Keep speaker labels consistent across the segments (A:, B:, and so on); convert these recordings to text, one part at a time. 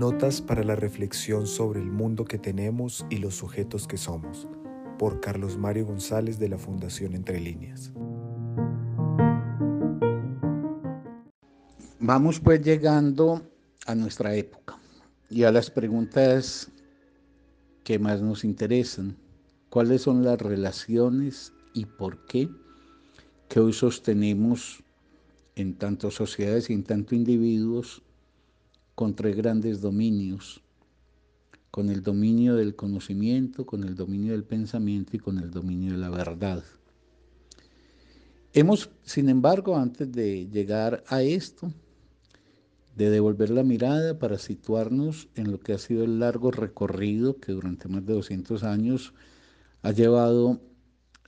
A: Notas para la reflexión sobre el mundo que tenemos y los sujetos que somos, por Carlos Mario González de la Fundación Entre Líneas.
B: Vamos pues llegando a nuestra época y a las preguntas que más nos interesan. ¿Cuáles son las relaciones y por qué que hoy sostenemos en tanto sociedades y en tanto individuos con tres grandes dominios, con el dominio del conocimiento, con el dominio del pensamiento y con el dominio de la verdad. Hemos, sin embargo, antes de llegar a esto, de devolver la mirada para situarnos en lo que ha sido el largo recorrido que durante más de 200 años ha llevado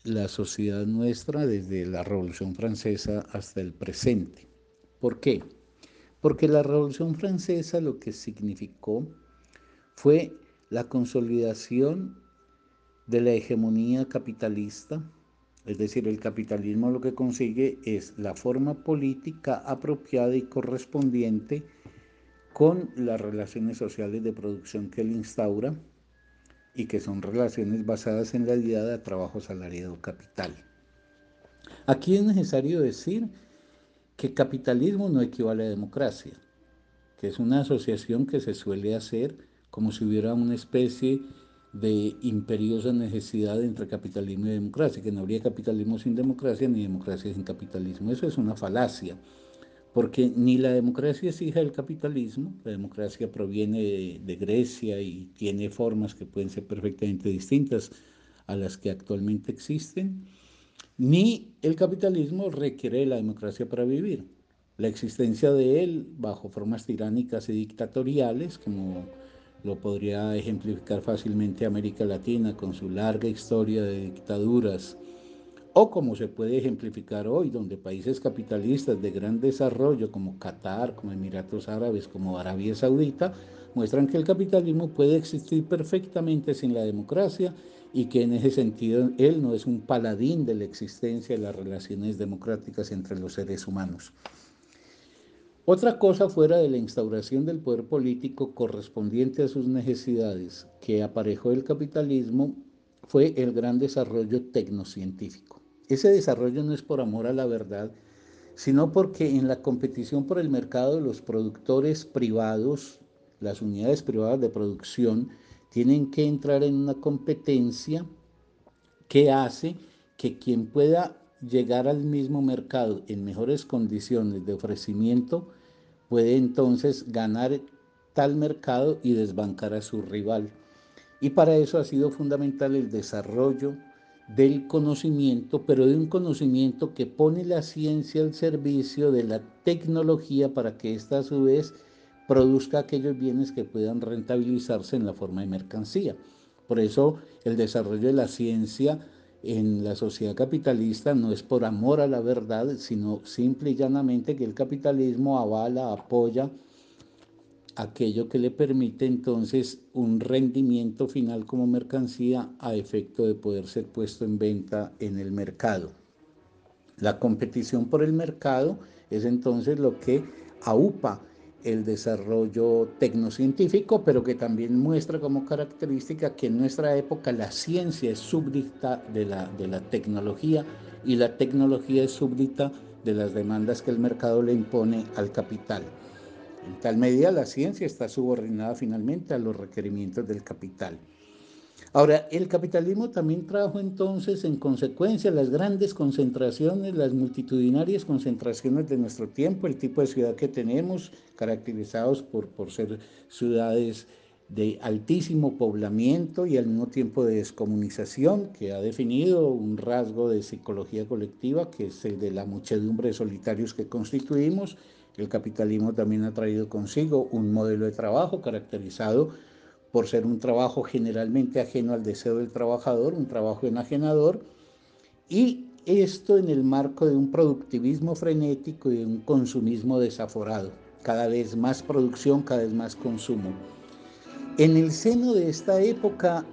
B: la sociedad nuestra desde la Revolución Francesa hasta el presente. ¿Por qué? Porque la Revolución Francesa lo que significó fue la consolidación de la hegemonía capitalista, es decir, el capitalismo lo que consigue es la forma política apropiada y correspondiente con las relaciones sociales de producción que él instaura y que son relaciones basadas en la idea de trabajo salariado capital. Aquí es necesario decir que capitalismo no equivale a democracia, que es una asociación que se suele hacer como si hubiera una especie de imperiosa necesidad entre capitalismo y democracia, que no habría capitalismo sin democracia ni democracia sin capitalismo. Eso es una falacia, porque ni la democracia es hija del capitalismo, la democracia proviene de, de Grecia y tiene formas que pueden ser perfectamente distintas a las que actualmente existen, ni el capitalismo requiere la democracia para vivir. La existencia de él bajo formas tiránicas y dictatoriales, como lo podría ejemplificar fácilmente América Latina con su larga historia de dictaduras, o como se puede ejemplificar hoy, donde países capitalistas de gran desarrollo como Qatar, como Emiratos Árabes, como Arabia Saudita, muestran que el capitalismo puede existir perfectamente sin la democracia y que en ese sentido él no es un paladín de la existencia de las relaciones democráticas entre los seres humanos. Otra cosa fuera de la instauración del poder político correspondiente a sus necesidades que aparejó el capitalismo fue el gran desarrollo tecnocientífico. Ese desarrollo no es por amor a la verdad, sino porque en la competición por el mercado los productores privados, las unidades privadas de producción, tienen que entrar en una competencia que hace que quien pueda llegar al mismo mercado en mejores condiciones de ofrecimiento puede entonces ganar tal mercado y desbancar a su rival. Y para eso ha sido fundamental el desarrollo del conocimiento, pero de un conocimiento que pone la ciencia al servicio de la tecnología para que ésta a su vez produzca aquellos bienes que puedan rentabilizarse en la forma de mercancía. Por eso el desarrollo de la ciencia en la sociedad capitalista no es por amor a la verdad, sino simple y llanamente que el capitalismo avala, apoya aquello que le permite entonces un rendimiento final como mercancía a efecto de poder ser puesto en venta en el mercado. La competición por el mercado es entonces lo que aupa el desarrollo tecnocientífico, pero que también muestra como característica que en nuestra época la ciencia es súbdita de la, de la tecnología y la tecnología es súbdita de las demandas que el mercado le impone al capital. En tal medida la ciencia está subordinada finalmente a los requerimientos del capital. Ahora, el capitalismo también trajo entonces en consecuencia las grandes concentraciones, las multitudinarias concentraciones de nuestro tiempo, el tipo de ciudad que tenemos, caracterizados por, por ser ciudades de altísimo poblamiento y al mismo tiempo de descomunización, que ha definido un rasgo de psicología colectiva, que es el de la muchedumbre de solitarios que constituimos. El capitalismo también ha traído consigo un modelo de trabajo caracterizado por ser un trabajo generalmente ajeno al deseo del trabajador, un trabajo enajenador, y esto en el marco de un productivismo frenético y de un consumismo desaforado, cada vez más producción, cada vez más consumo. En el seno de esta época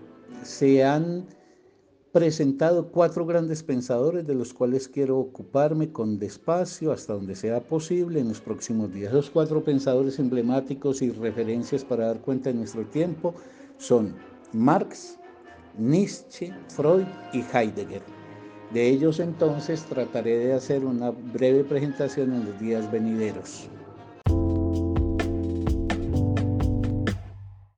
B: se han presentado cuatro grandes pensadores de los cuales quiero ocuparme con despacio hasta donde sea posible en los próximos días. Los cuatro pensadores emblemáticos y referencias para dar cuenta de nuestro tiempo son Marx, Nietzsche, Freud y Heidegger. De ellos entonces trataré de hacer una breve presentación en los días venideros.